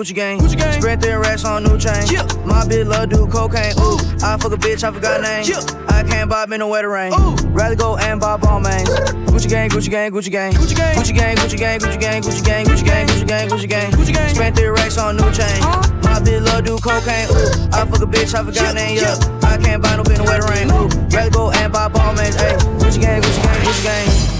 Gucci gang. Gucci gang. Spread their racks on new chain. Yeah. My bitch love do cocaine. Ooh. I fuck a bitch, I forgot name. Yeah. I can't buy me no wetter rain. Ooh. Rather go and buy Balmains. Gucci gang, Gucci gang, Gucci gang. Gucci gang, Gucci gang, Gucci gang, Gucci gang, Gucci gang, Gucci gang, Gucci gang, Gucci gang. Gucci gang. Spent three racks on new chain. My bitch love do cocaine. Ooh. I fuck a bitch, I forgot name. Yeah. I can't buy no bitch in the wetter rain. Ooh. Rather go and buy ball Gucci gang, Gucci gang, Gucci gang, Gucci gang.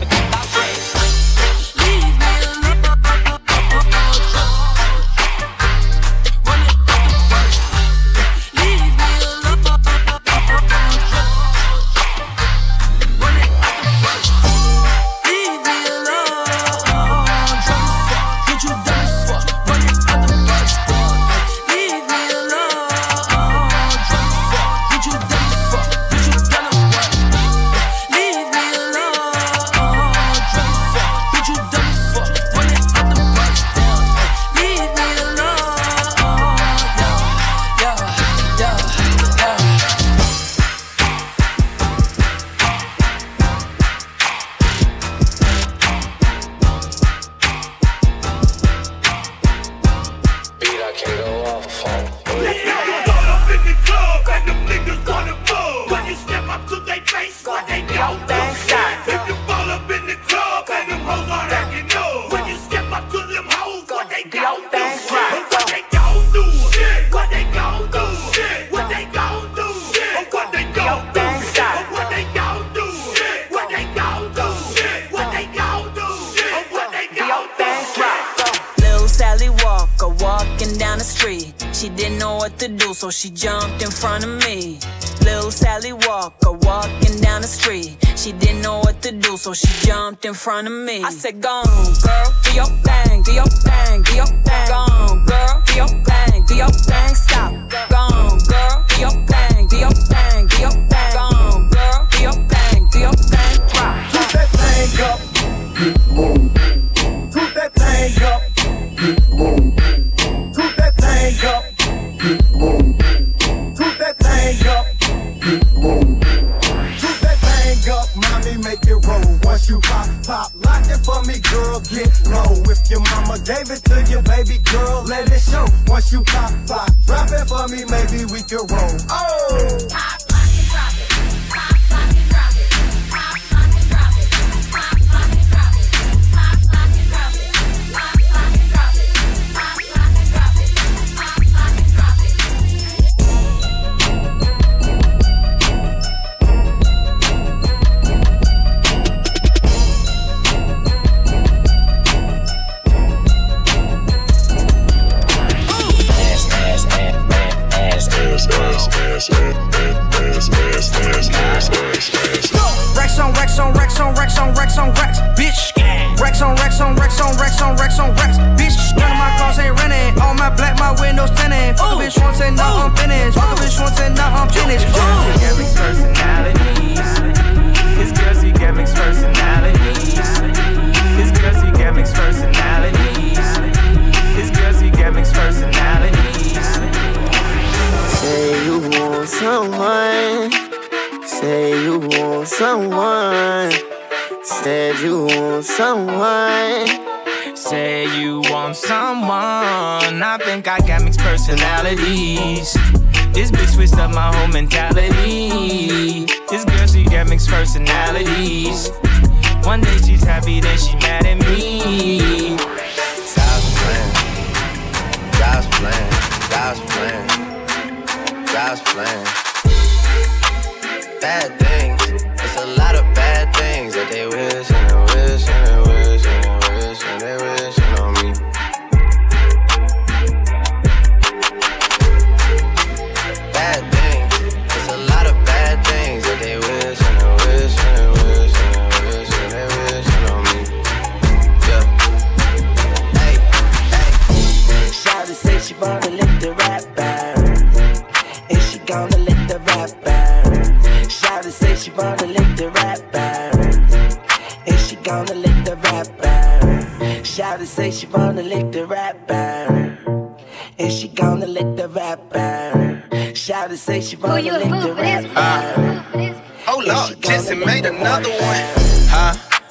front of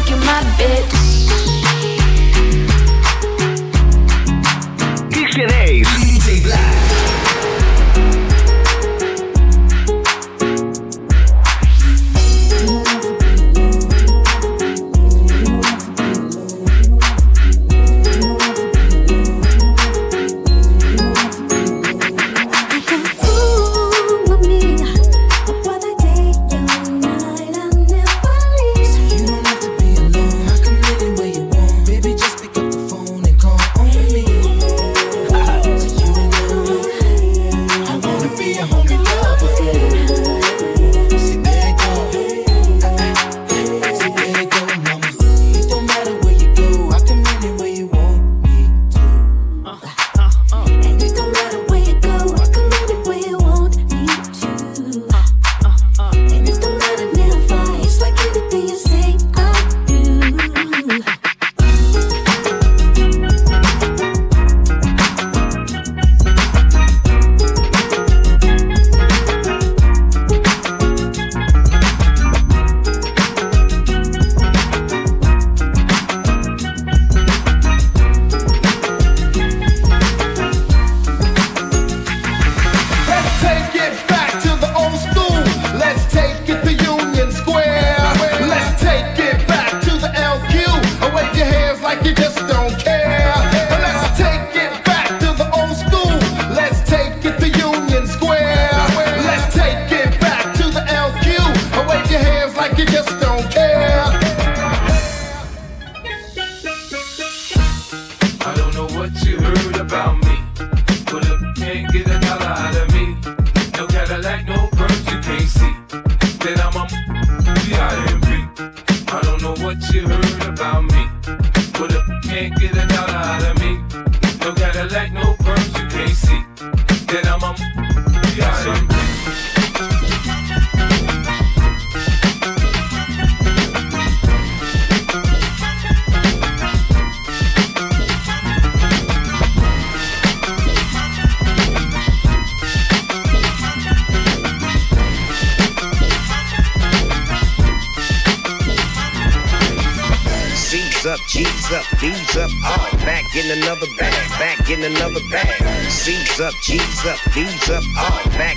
make you my bitch.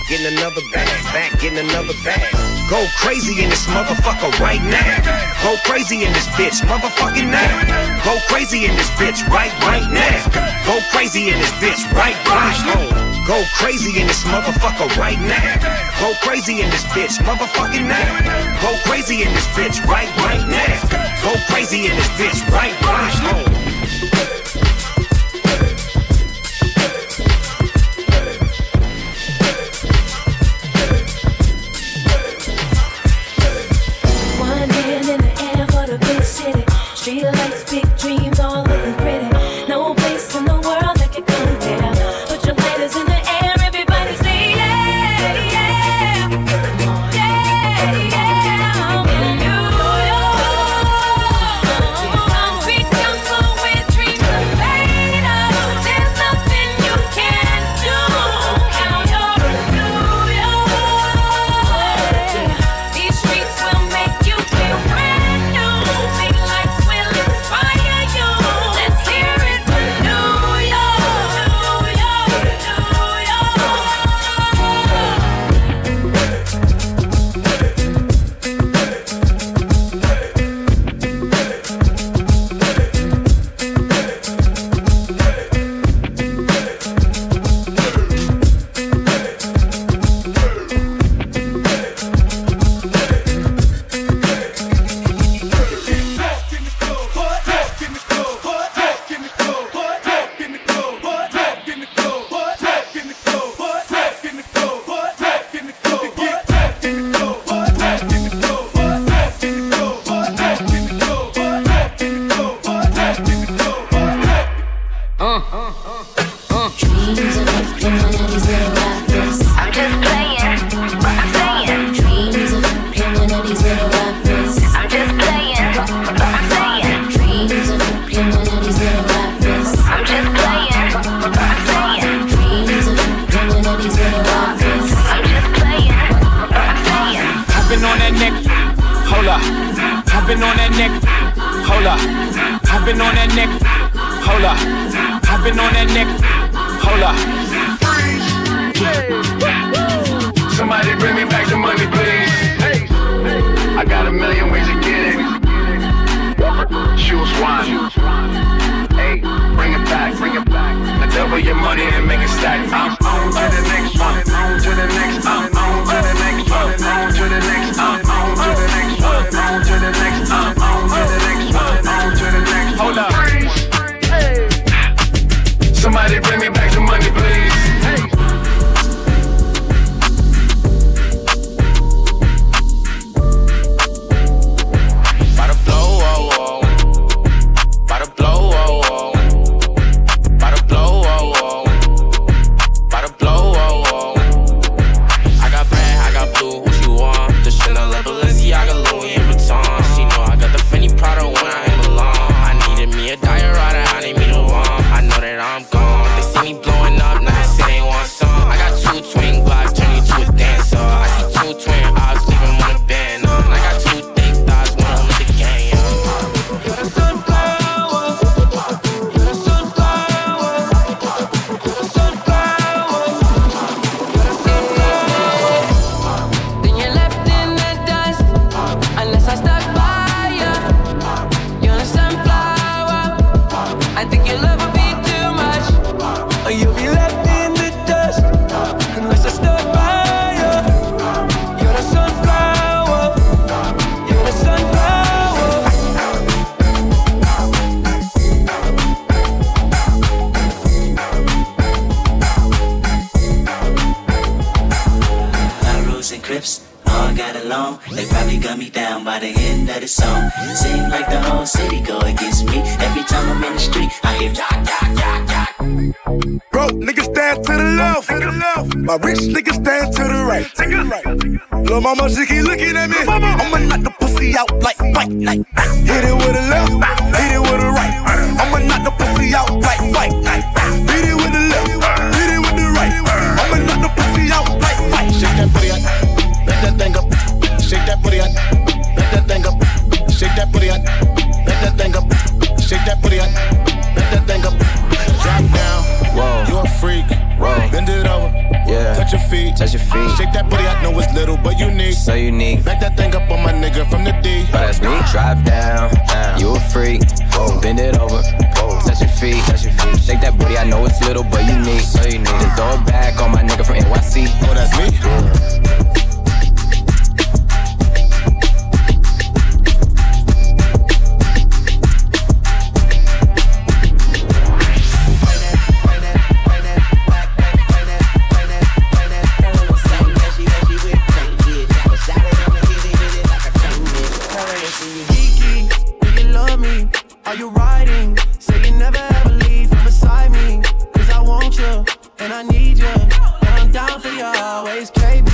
getting another bag, back getting another bag. Go crazy in this motherfucker right now. Go crazy in this bitch, motherfucking now. Go crazy in this bitch right, right now. Go crazy in this bitch right, right. now. Go crazy in this motherfucker right now. Go crazy in this bitch, motherfucking now. Go crazy in this bitch right, right now. Go crazy in this bitch right, right. now. You always, KB.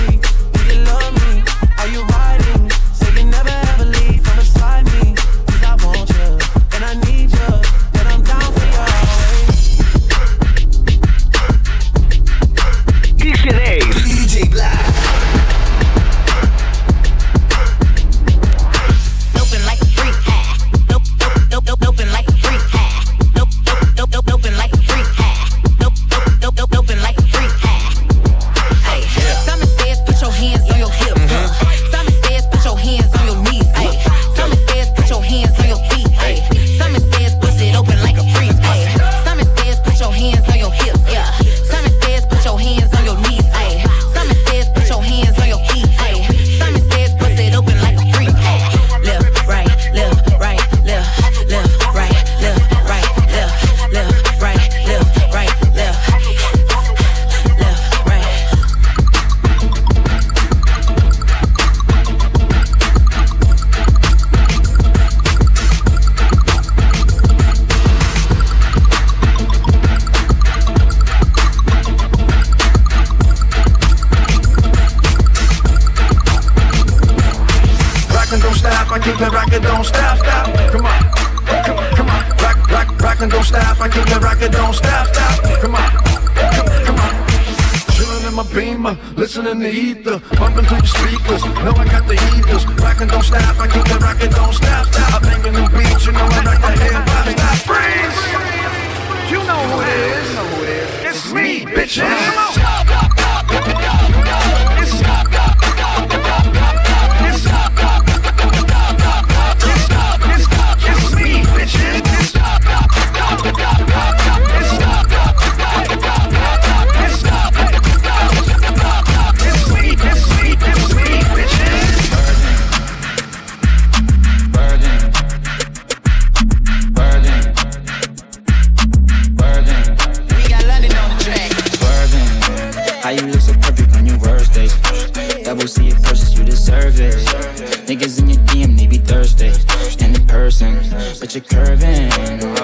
but you curving.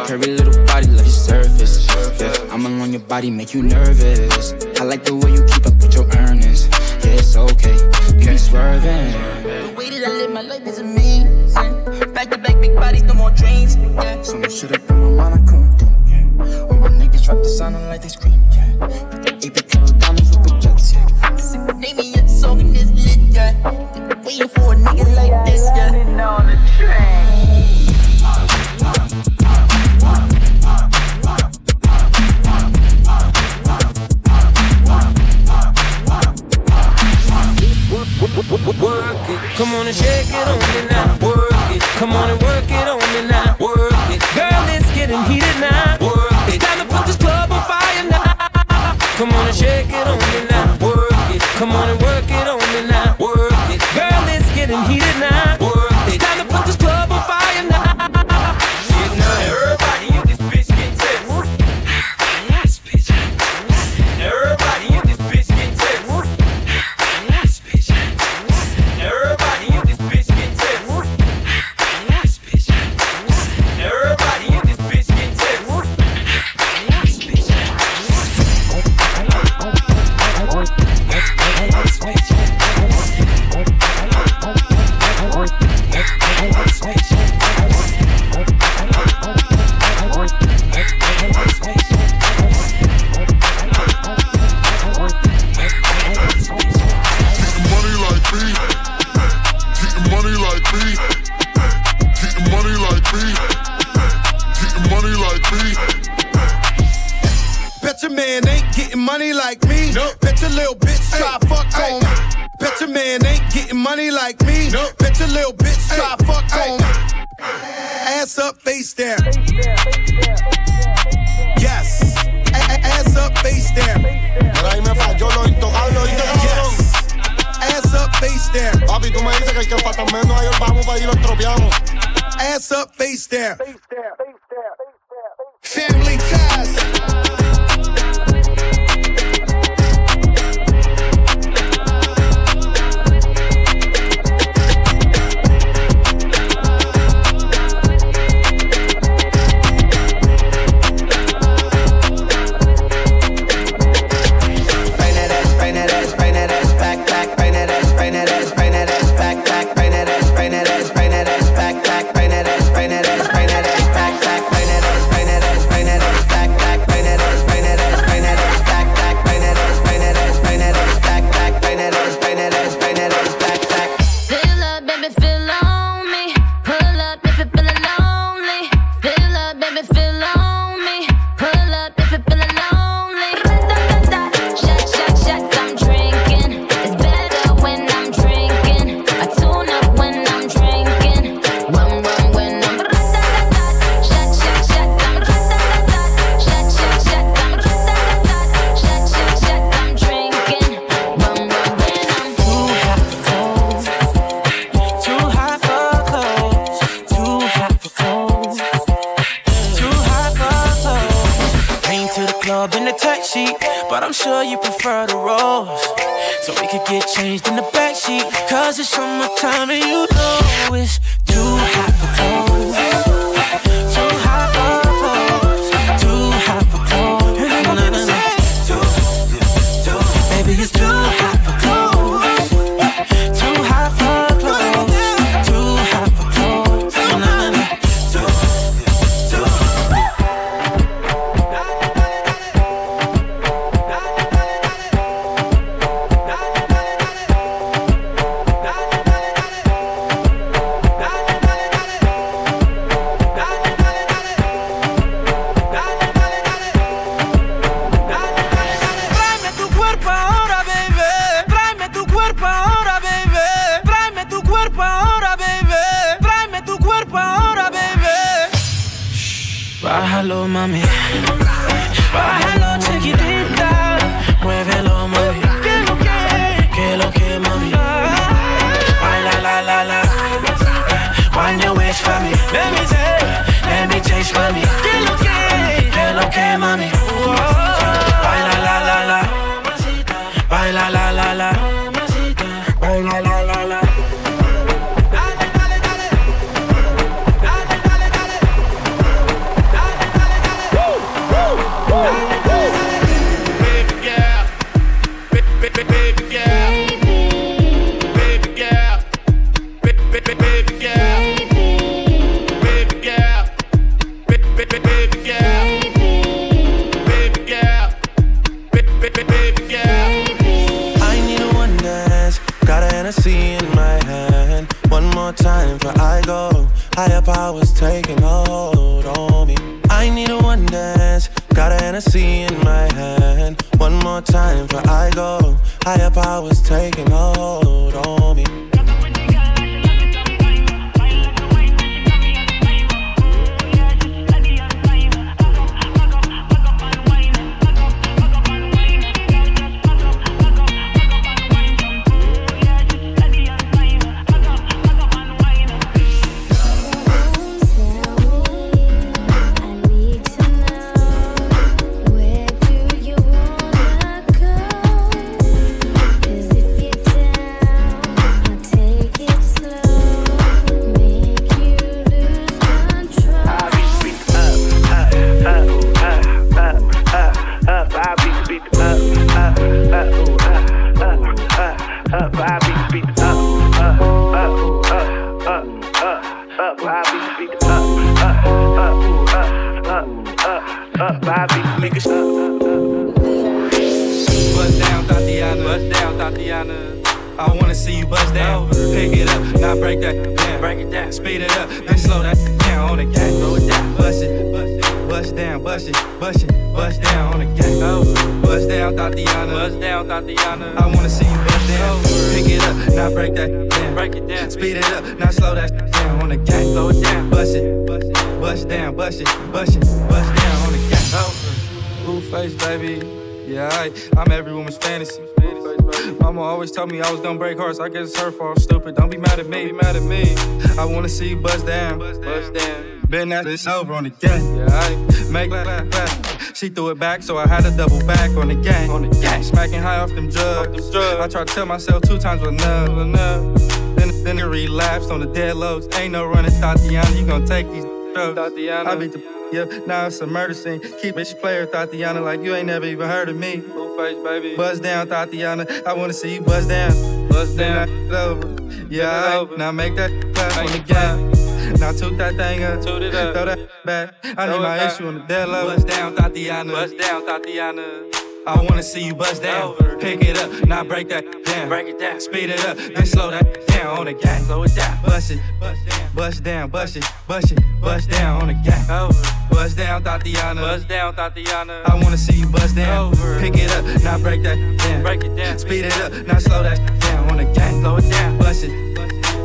Curvy little body like your surface. Yeah, I'm alone, your body make you nervous. I like the way you keep up with your earnings. Yeah, it's okay, you be swerving. The way that I live my life is amazing. Back to back, big bodies, no more dreams. Yeah. So shit up in my mind, I couldn't do. Yeah. All my niggas drop the sound like they scream. que faltan menos, ayer vamos para allí los tropeamos. Ass up, face down. Face down. Face down. Face down. Family. Bust down, Thotiana. Bust down, Thotiana. I wanna see you bust down. Pick it up, now break that down. Break it down. Speed it up, then slow that down on the gang. Slow it down. Bust it, bust it, bust down, bust it, bust it, bust down on the gang. Bust down, Thotiana. Bust down, Thotiana. I wanna see you bust down. Pick it up, now break that down. Break it down. Speed it up, now slow that down on the gang. Slow it down. Bust it, bust it, bust down, bust it, bust it, bust down on the gang. Blueface, baby. Yeah, I, I'm every woman's fantasy. Mama always told me I was gonna break hearts. I guess it's her fault. Stupid. Don't be mad at me. Be mad at me. I wanna see you bust down. Bust down. Been at this over on the gang. Yeah, I make that back. She threw it back, so I had to double back on the gang. On the gang. Smacking high off them drugs. I tried to tell myself two times was enough. enough. Then, then it relapsed on the dead lows. Ain't no running, Thotiana. You gon' take these drugs. Thotiana. I beat the yeah, now it's a murder scene. Keep bitch player, Thotiana, like you ain't never even heard of me. Blueface, baby. Buzz down, Thotiana. I wanna see you buzz down. Buzz down. Over. Yeah, I, now make that clap on the gang. Now toot that thing up. Toot it up. Throw that back. I need my issue on the dead level. Buzz down, Thotiana. Buzz down, Tatiana. I wanna see you buzz down. Pick it up, now break that down. Break it down. Speed it up, then slow that down on the gang. Slow it down. Bust it, bust down, bust it, bust it, bust down on the gang. Bust down, Thotiana. Bust down, Thotiana. I wanna see you bust down. Pick it up, now break that down. Break it down. Speed it up, now slow that down on the gang. Slow it down. Bust it,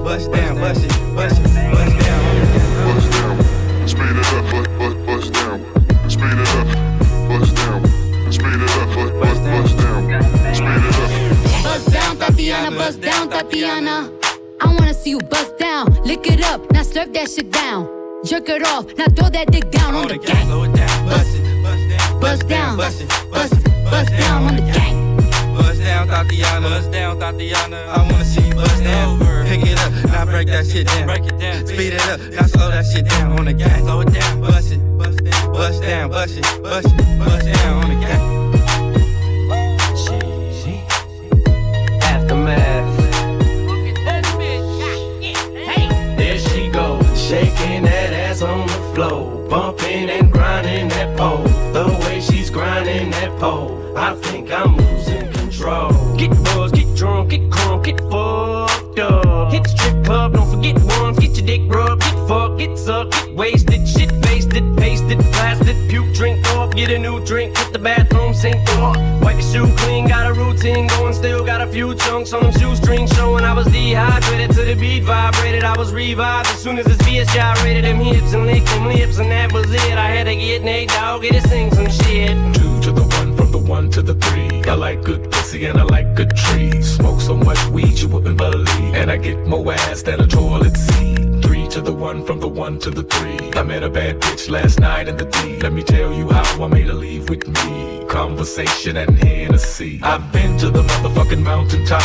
bust down, bust it, bust it, bust down on the gang. Bust down, speed it up, bust, bust, bust down, speed it up, bust down, Thotiana, bust down, Thotiana. I wanna see you bust down. Lick it up, now slurp that shit down. Jerk it off, now throw that dick down on the gang. Bust it, bust down, bust it, bust it, bust down on the gang. Bust down, Thotiana. Bust down, Thotiana. I wanna see you bust down. Pick it up, now break that shit down. Break it down. Speed it up, now slow that shit down on the gang. Slow it down, bust it, bust down, bust down, bust it, bust it, bust down on the gang. Bumping and grinding that pole. The way she's grinding that pole, I think I'm losing control. Get buzzed, get drunk, get crunk, get fucked up. Hit the strip club, don't forget ones, get your dick rubbed, get fucked, get sucked, get wasted, get a new drink, hit the bathroom sink off. Wipe your shoe clean, got a routine going, still got a few chunks on them shoestrings showing. I was dehydrated to the beat, vibrated, I was revived as soon as this them hips and licked them lips, and that was it. I had to get Nate Dogg, to sing some shit. Two to the one, from the one to the three. I like good pussy and I like good trees. Smoke so much weed you wouldn't believe. And I get more ass than a toilet seat. To the one, from the one to the three. I met a bad bitch last night in the D. Let me tell you how I made her leave with me. Conversation and Hennessy. I've been to the motherfucking mountaintop.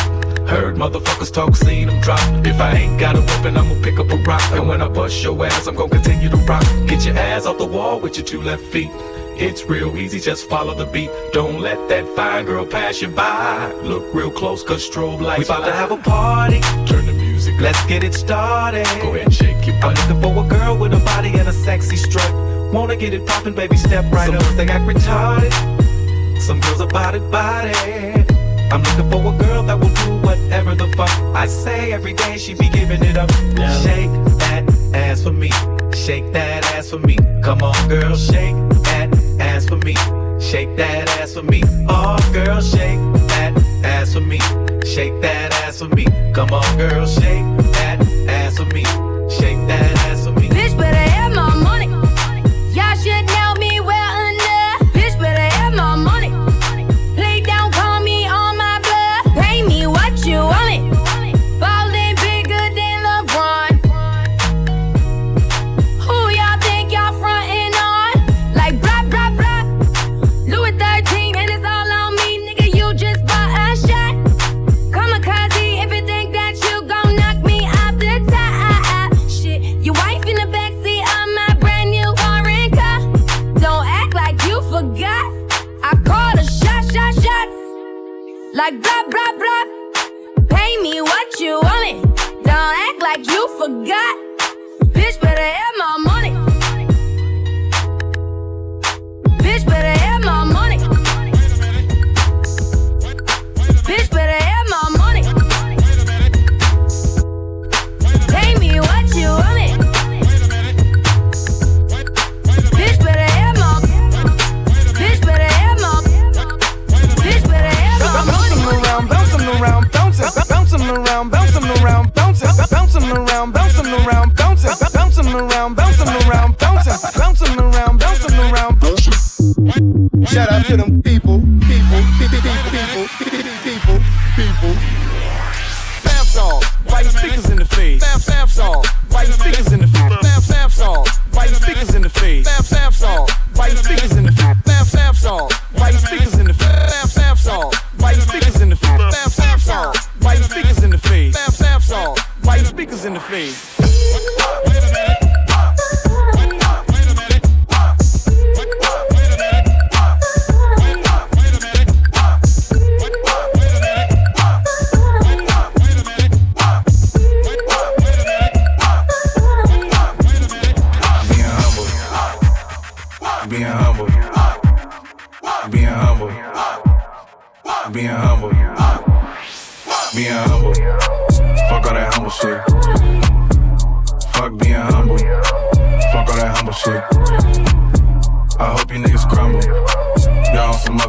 Heard motherfuckers talk, seen them drop. If I ain't got a weapon, I'ma pick up a rock. And when I bust your ass, I'm gonna continue to rock. Get your ass off the wall with your two left feet. It's real easy, just follow the beat. Don't let that fine girl pass you by. Look real close, cause strobe lights. We about to have a party. Turn the music. Let's get it started. Go ahead and shake your I'm looking for a girl with a body and a sexy strut. Wanna get it poppin', baby, step right Some up. They act retarded. Some girls about it, body. I'm looking for a girl that will do whatever the fuck I say every day. She be giving it up. Shake that ass for me. shake that ass for me. Come on, girl, shake that ass for me. Shake that ass for me. Oh, girl, shake ass for me. Shake that ass for me. Come on, girl, shake that ass for me.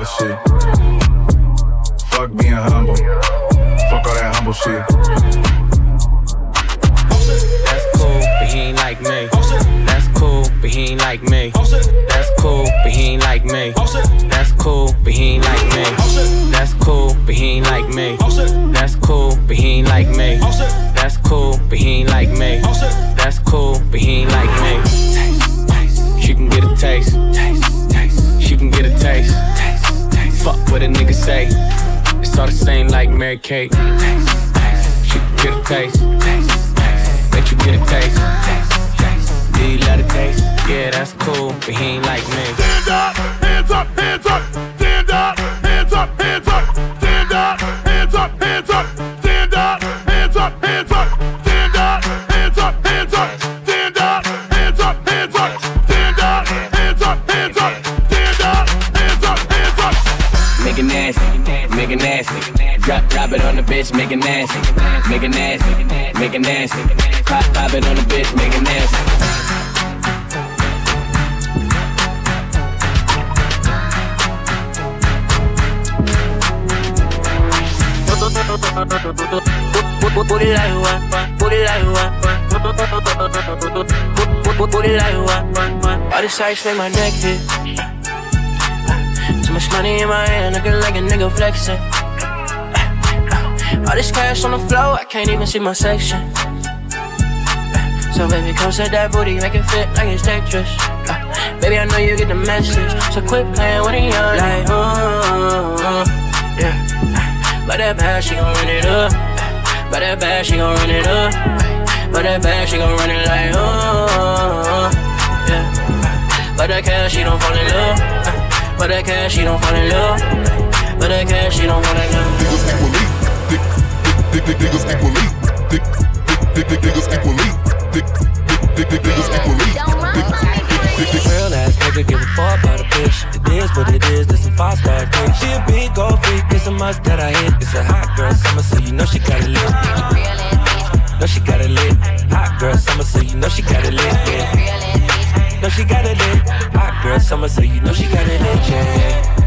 Other shit. Fuck being humble. Fuck all that humble shit. That's cool, but he ain't like me. That's cool, but he ain't like me. That's cool, but he ain't like me. That's cool, but he ain't like me. That's cool, but he ain't like me. That's cool, but he ain't like me. That's cool, but he ain't like me. That's cool, but he ain't like me. She can get a taste. She can get a taste. Fuck what a nigga say. It's all the same like Mary Kate. She get a taste. Let you get a taste. Do you love the taste? Yeah, that's cool, but he ain't like me. Stand up, hands up, hands up, stand up, hands up, hands up, Drop, drop it on the bitch, make it nasty. Make it nasty, make it nasty. Pop, pop it on the bitch, make it nasty. Put it like what? Put it like what? Put it like what? All this ice make my neck hit. Too much money in my hand, looking like a nigga flexing. All this cash on the floor, I can't even see my section. Eh, so baby, come set that booty, make it fit like it's Tetris. Uh, baby, I know you get the message, so quit playing with a young like, uh, yeah. Eh, but that bad, she gon' run it up. But that bad, she gon' run it up. But that bad, she gon' run it like, uh, yeah. But that cash, she don't fall in love. But that cash, she don't fall in love. But that cash, she don't fall in love. I hit. It's a hot girl summer, so you know she got it lit. Know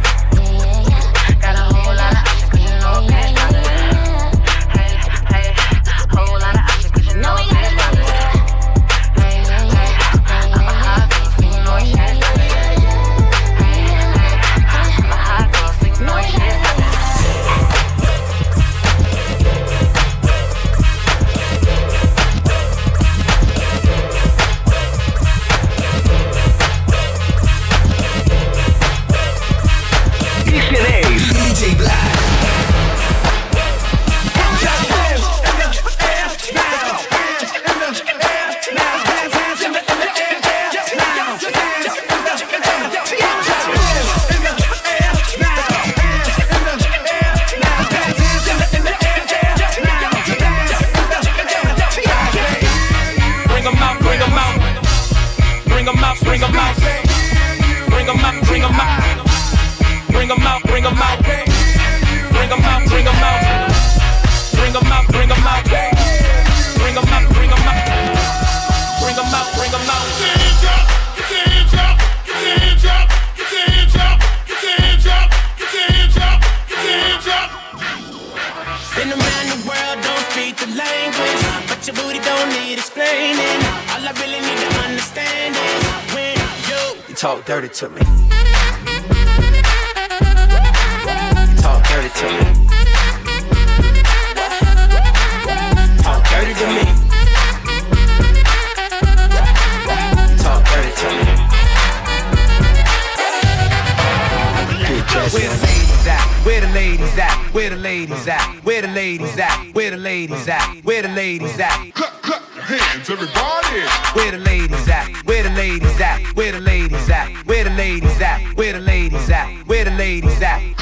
ladies at? Where the ladies at? Where the ladies at? Where the ladies at? Where the ladies at?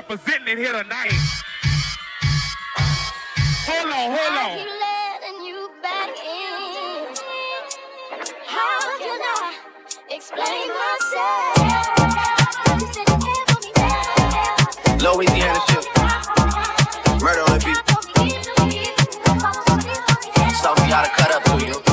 representing it here tonight. Hold on, hold on. explain myself. Louisiana shit. Murder on the beat. Something gotta cut up to you.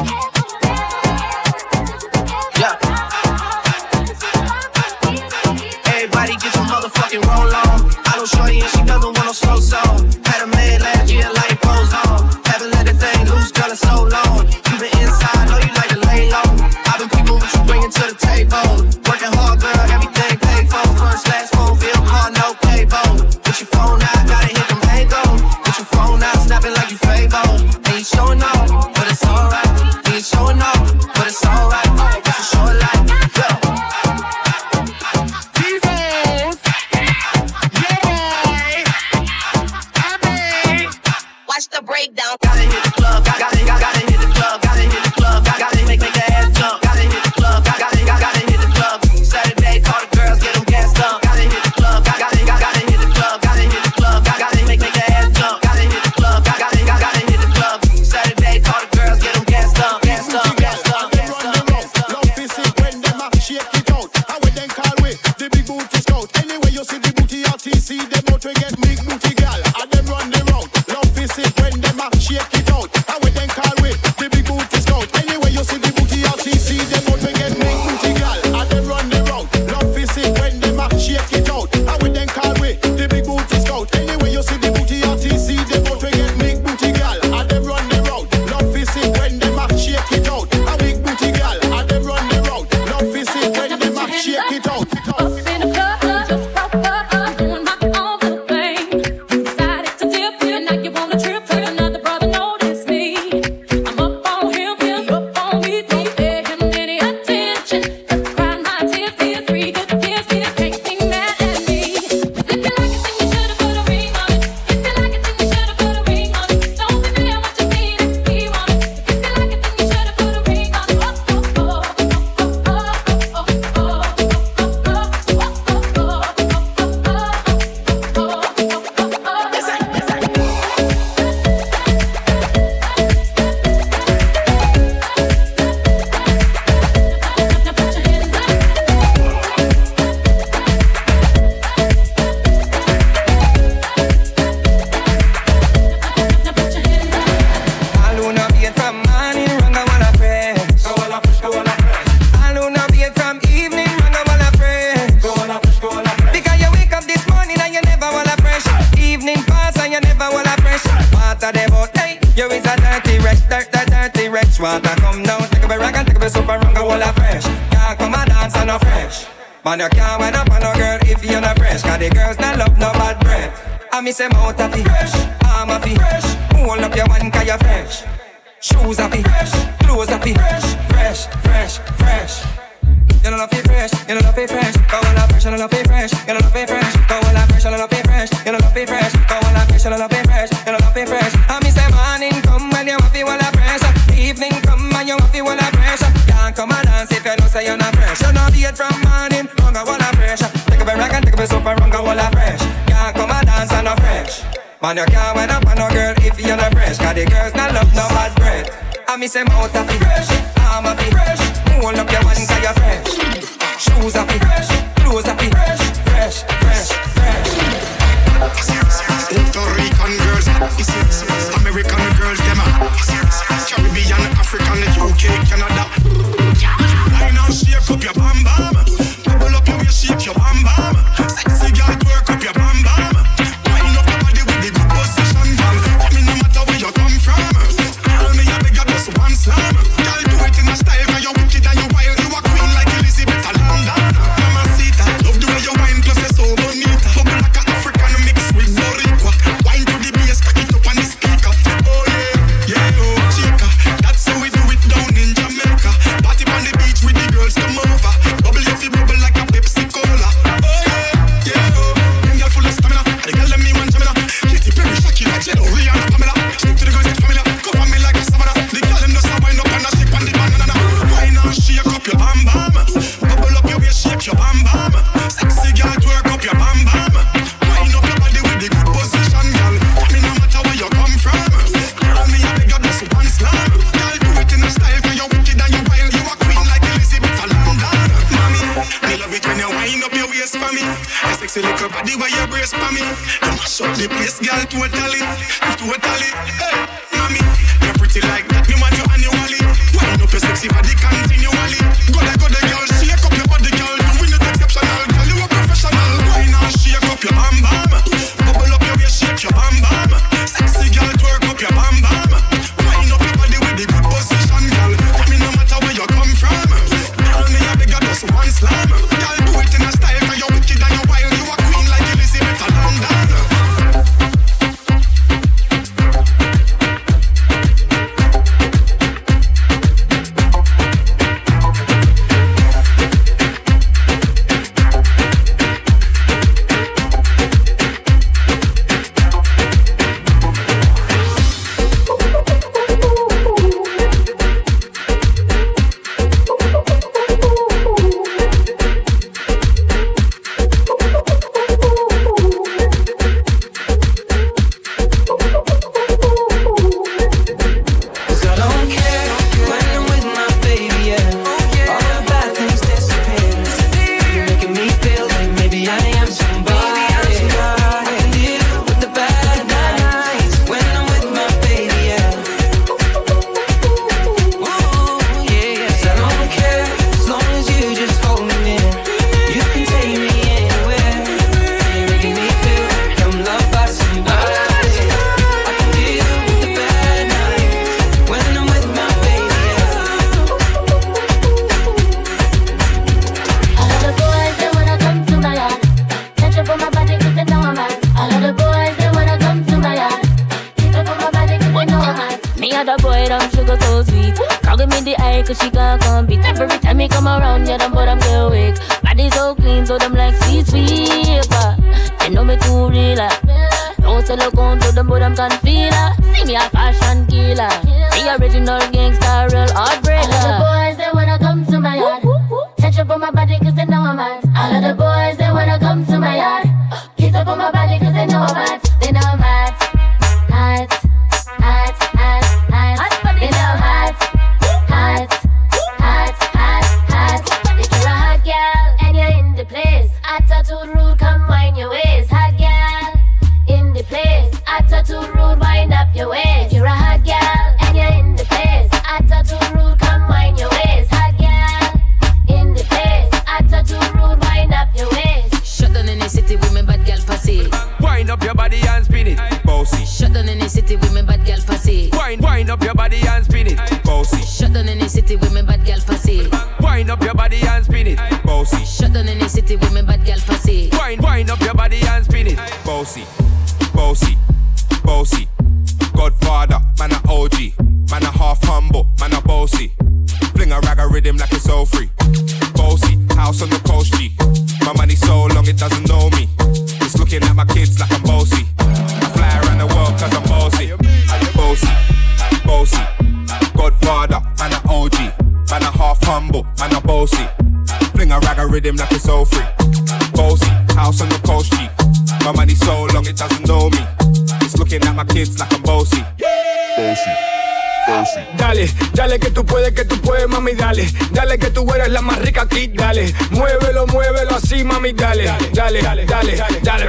Dale, dale que tú puedes, que tú puedes, mami, dale. Dale que tú eres la más rica aquí, dale. Muévelo, muévelo así, mami, dale. Dale, dale, dale, dale.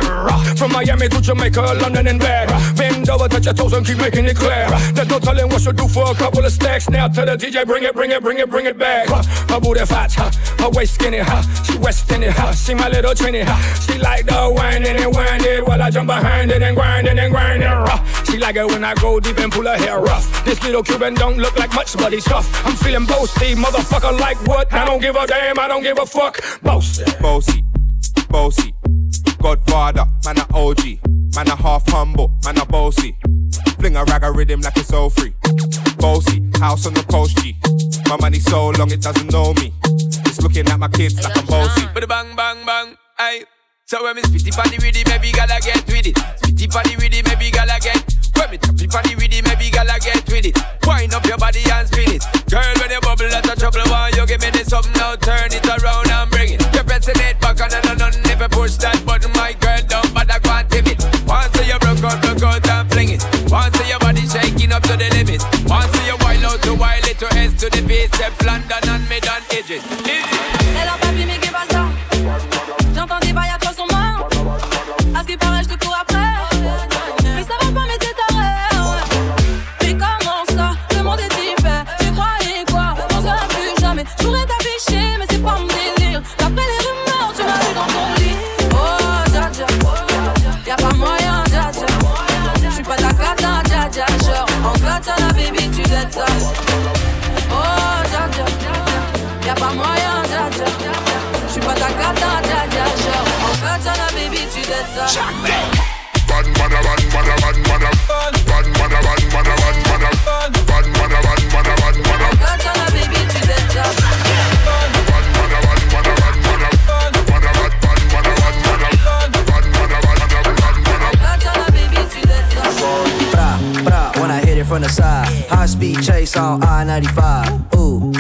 From Miami to Jamaica, London and back. Bend over, touch your toes and keep making it clear. There's no telling what she'll do for a couple of stacks. Now to the DJ, bring it, bring it, bring it, bring it back. Her booty fat, her waist skinny, she west in it, she my little trinity. She like the winding and winding while I jump behind it and grinding and grinding. She like it when I go deep and pull her hair rough. This little Cuban don't look like much, but he's tough. I'm feeling boasty, motherfucker. Like what? I don't give a damn. I don't give a fuck. Boasty, bossy, bossy. Godfather, man a OG, man a half humble, man a bossy. Fling a rag a rhythm like it's all free. Bossy, house on the coast G. My money so long it doesn't know me. It's looking at my kids like I'm bossy. But bang bang bang, aye. So when me spitty on the rhythm, maybe gala get with it. Spitty on the rhythm, maybe gala get. When me tap it on the rhythm, maybe gala get with it. Wind up your body and spin it. Girl, when you bubble, that's a trouble. Why you give me this something now? Turn it around and bring it. You're pressing it back and on and never push that button, my girl, down, but I can't tip it. Once you broke out, broke out and fling it. Once your body shaking up to the limit. Once you wild out to wild it to S to the base, steps London and mid on edges. From the side. High speed chase on I 95. Ooh,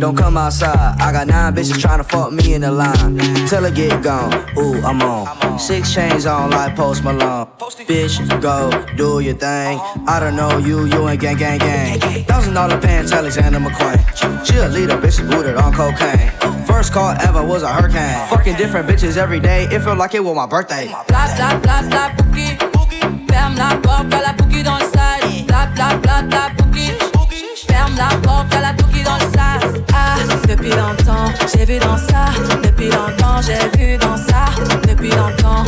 don't come outside. I got nine bitches trying to fuck me in the line. Till I get gone. Ooh, I'm on. Six chains on like Post Malone. Bitch, go do your thing. I don't know you, you ain't gang, gang, gang. Thousand dollar pants, Alexander McQueen. She a leader, bitch, booted on cocaine. First call ever was a hurricane. Fucking different bitches every day. It felt like it was my birthday. Ferme la porte, y'a la dans le. Ferme la porte, y'a la depuis longtemps, j'ai vu dans ça. Depuis longtemps, j'ai vu dans ça. Depuis longtemps,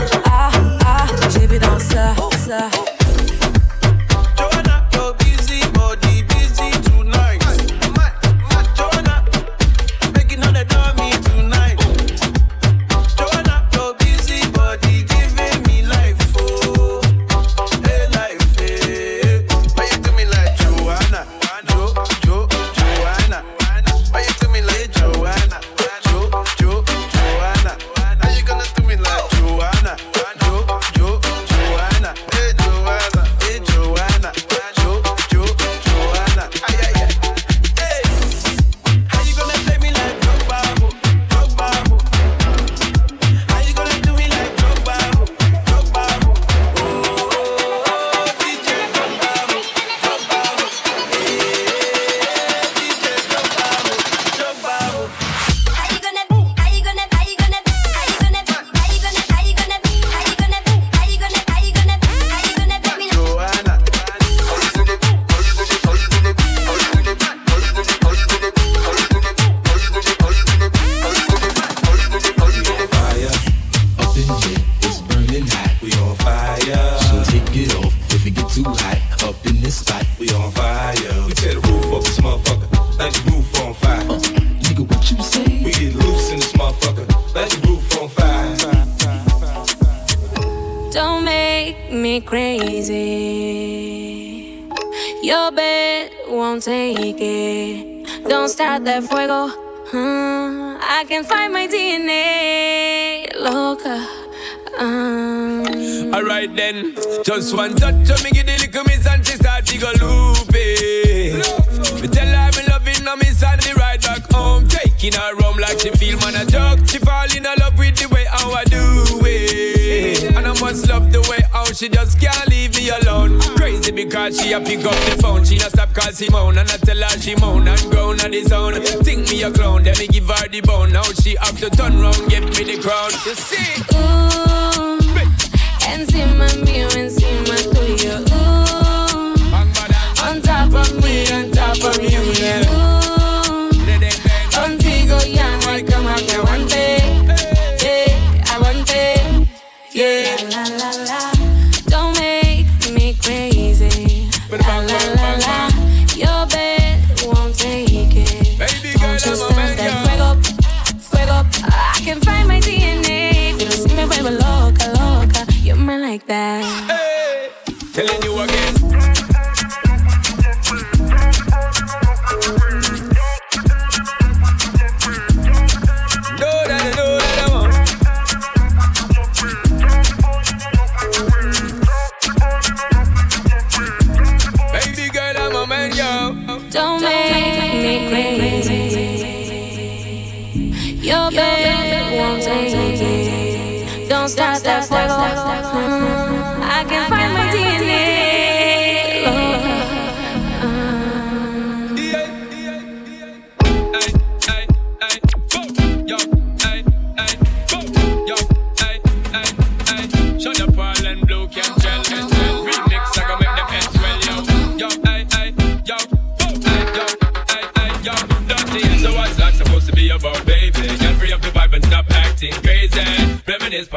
me crazy. Your bed won't take it. Don't start that fuego. huh? I can find my DNA. Loca. Um, Alright then, just one touch of me give the little miss and she start to go loopy. Me tell her me loving her miss and me ride back home, taking her home like she feel man a joke. She fall in love with the way how I do it, and I must love the way she just can't leave me alone. Crazy because she a pick up the phone, she not stop call Simone, and I tell her she moan and groan on the zone. Think me a clown, then me give her the bone. Now she have to turn round, give me the crown. You see? ooh, encima mío, encima tuyo. Ooh, on top of me, on like that.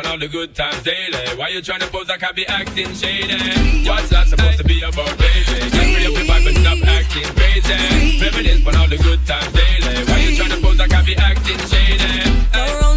All the good times daily. Why you trying to pose like I be acting shady? What's that supposed to be about, baby? Get free up the vibe and stop acting crazy. Reminisce on all the good times daily. Why you trying to pose like I be acting shady? You're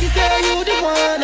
She say you the one.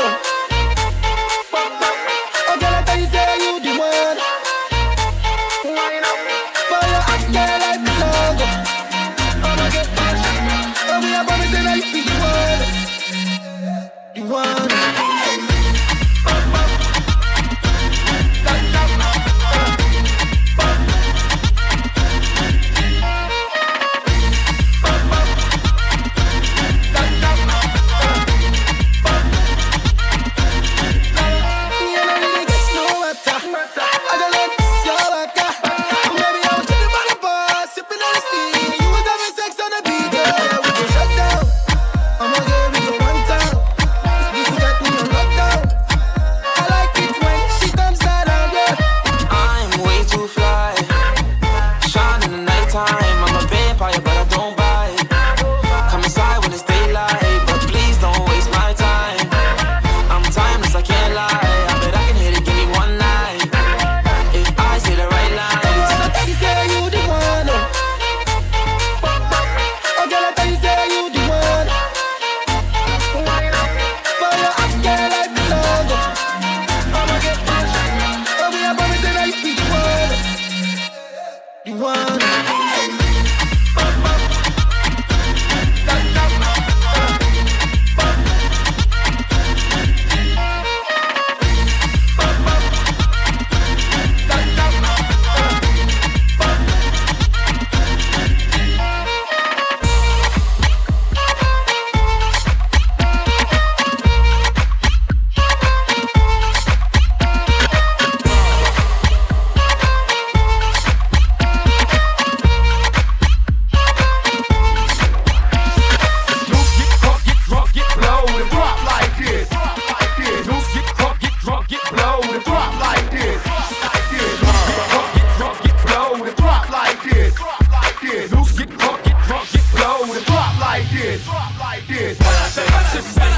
Drop like this. When I say, I say,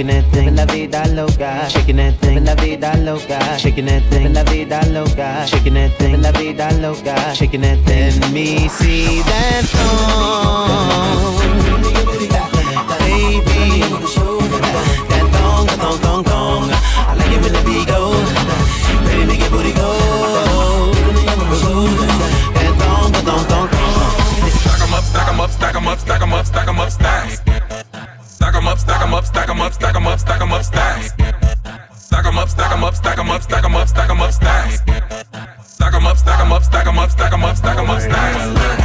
shaking that thing, la vida loca, shaking that thing, la vida loca, shaking that thing, la vida loca, shaking that thing, la vida loca, shaking that thing. Let me see that thong, baby. That thong, thong, thong, thong. I like it when the beat go. Baby, make your booty go. That thong, thong, thong, thong. Stack 'em up, stack 'em up, stack 'em up, stack 'em up, stack 'em up, stack. Stack 'em up, stack up, stack 'em up, stack 'em up, stack. Stack 'em up, stack 'em up, stack 'em up, stack 'em up, stack 'em up, stack. Stack 'em up, stack 'em up, stack 'em up, stack 'em up, stack 'em up, stack.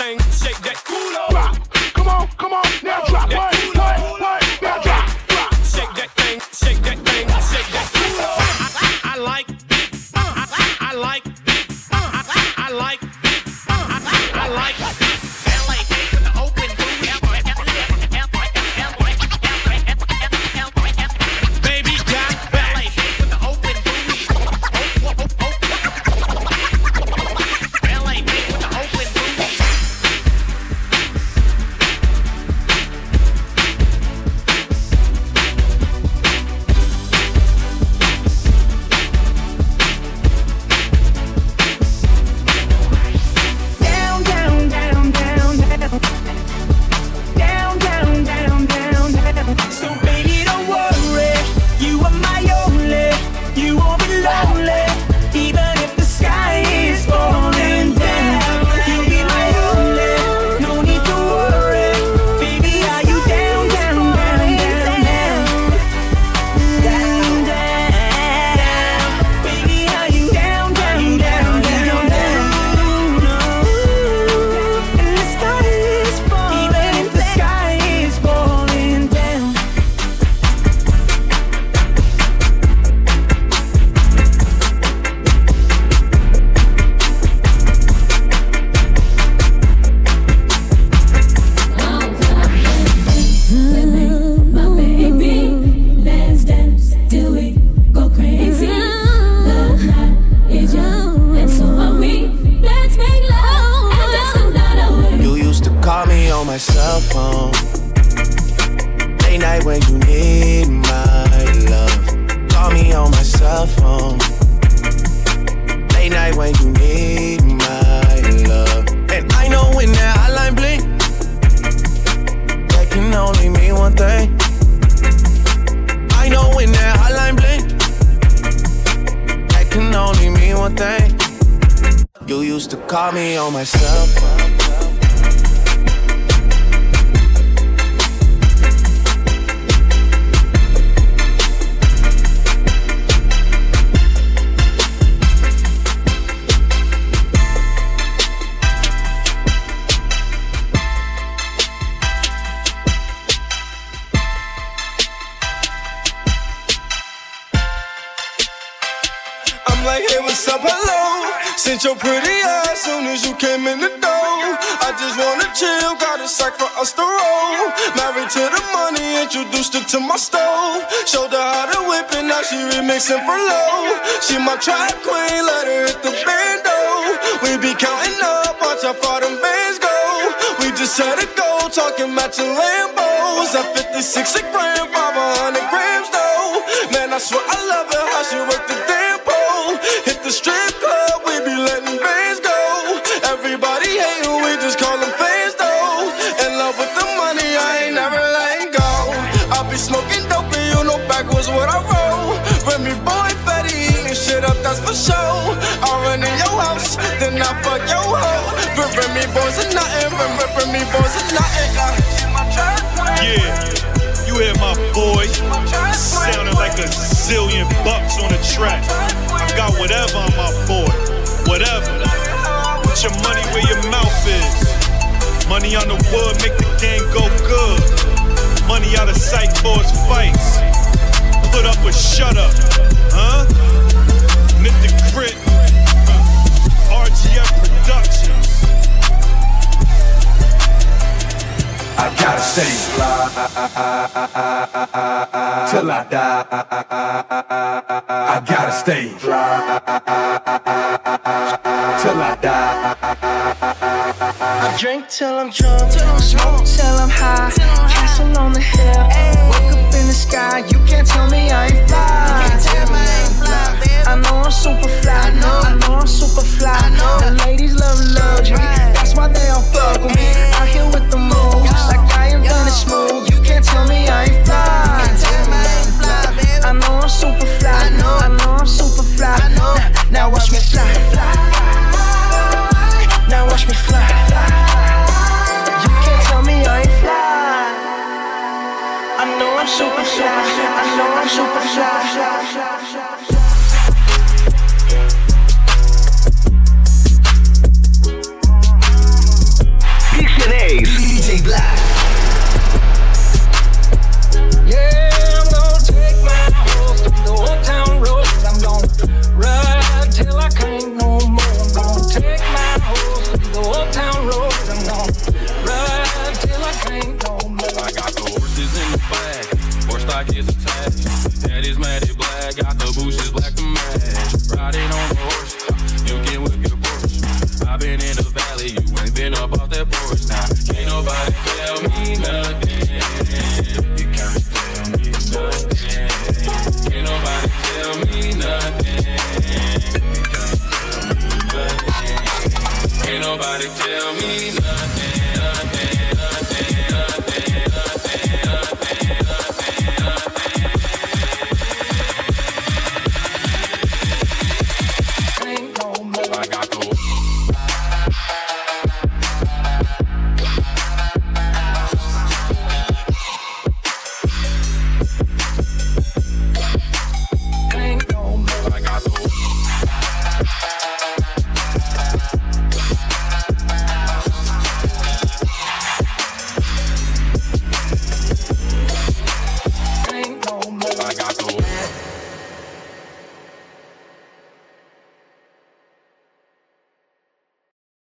Thing, one thing. I know when that hotline blink, that can only mean one thing. You used to call me on my cell phone. Sent your pretty ass soon as you came in the door. I just wanna chill, got a sack for us to roll. Married to the money, introduced her to my stove. Showed her how to whip it, now she remixing for low. She my track queen, let her hit the bando. We be counting up, watch how far them bands go. We just had a go, talking matching Lambos. At 56 a gram, 500 grams though. Man, I swear I love her, how she remember me, boys, it's nothing. Yeah, you hear my boy sounding like a zillion bucks on the track. I got whatever on my boy, whatever. Put your money where your mouth is. Money on the wood make the game go good. Money out of sight cause fights. Put up or shut up, huh? The grit. I gotta stay fly till I die. I gotta stay fly till I die. I drink till I'm drunk, till I'm smoke till I'm high. Castle on the hill, wake up in the sky. You can't tell me I ain't fly. I know I'm super fly. I know, I know I'm super fly. I know the ladies love luxury. Why they all fuck with me. Out here with the moves, like I am it smooth. You can't tell me I ain't fly. I know I'm super fly. I know, I know I'm super fly. Now, now watch me fly. Now watch me fly. You can't tell me I ain't fly. I know I'm super fly. I know I'm super fly. Ride till I can't